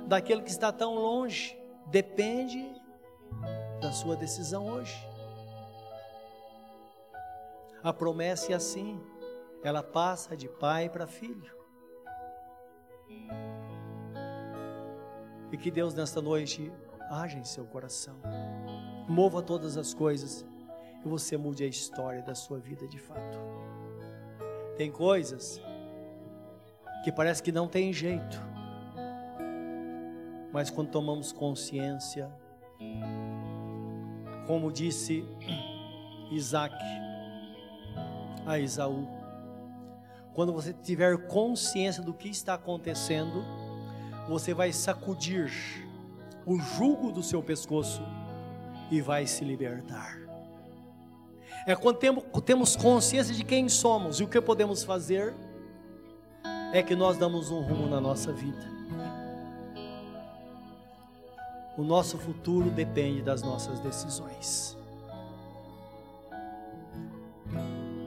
daquele que está tão longe, depende da sua decisão hoje. A promessa é assim, ela passa de pai para filho. E que Deus nesta noite haja em seu coração, mova todas as coisas e você mude a história da sua vida de fato. Tem coisas que parece que não tem jeito, mas quando tomamos consciência, como disse Isaac a Isaú, quando você tiver consciência do que está acontecendo, você vai sacudir o jugo do seu pescoço e vai se libertar. É quando temos consciência de quem somos e o que podemos fazer, é que nós damos um rumo na nossa vida. O nosso futuro depende das nossas decisões.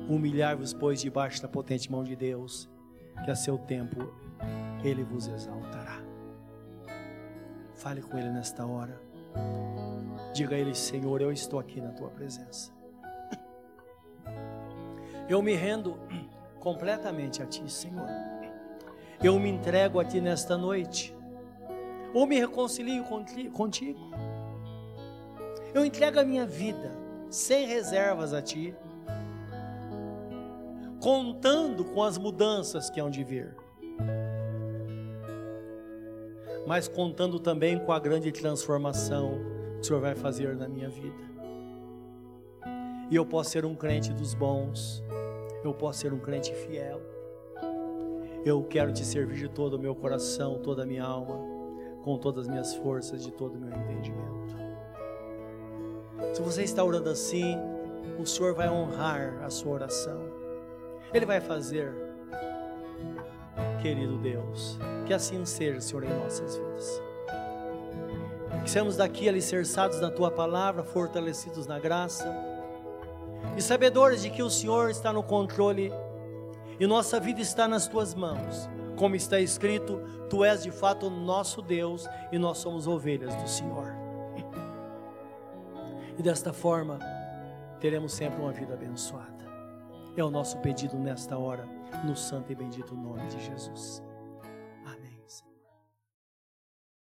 Humilhar-vos, pois, debaixo da potente mão de Deus, que a seu tempo Ele vos exaltará. Fale com Ele nesta hora. Diga a Ele, Senhor, eu estou aqui na Tua presença. Eu me rendo completamente a Ti, Senhor. Eu me entrego a Ti nesta noite. Ou me reconcilio contigo. Eu entrego a minha vida sem reservas a Ti, contando com as mudanças que hão de vir. Mas contando também com a grande transformação que o Senhor vai fazer na minha vida. E eu posso ser um crente dos bons, eu posso ser um crente fiel. Eu quero te servir de todo o meu coração, toda a minha alma, com todas as minhas forças, de todo o meu entendimento. Se você está orando assim, o Senhor vai honrar a sua oração. Ele vai fazer, querido Deus, que assim seja, Senhor, em nossas vidas. Que sejamos daqui alicerçados na tua palavra, fortalecidos na graça e sabedores de que o Senhor está no controle e nossa vida está nas tuas mãos. Como está escrito, tu és de fato nosso Deus e nós somos ovelhas do Senhor. E desta forma, teremos sempre uma vida abençoada. É o nosso pedido nesta hora, no santo e bendito nome de Jesus.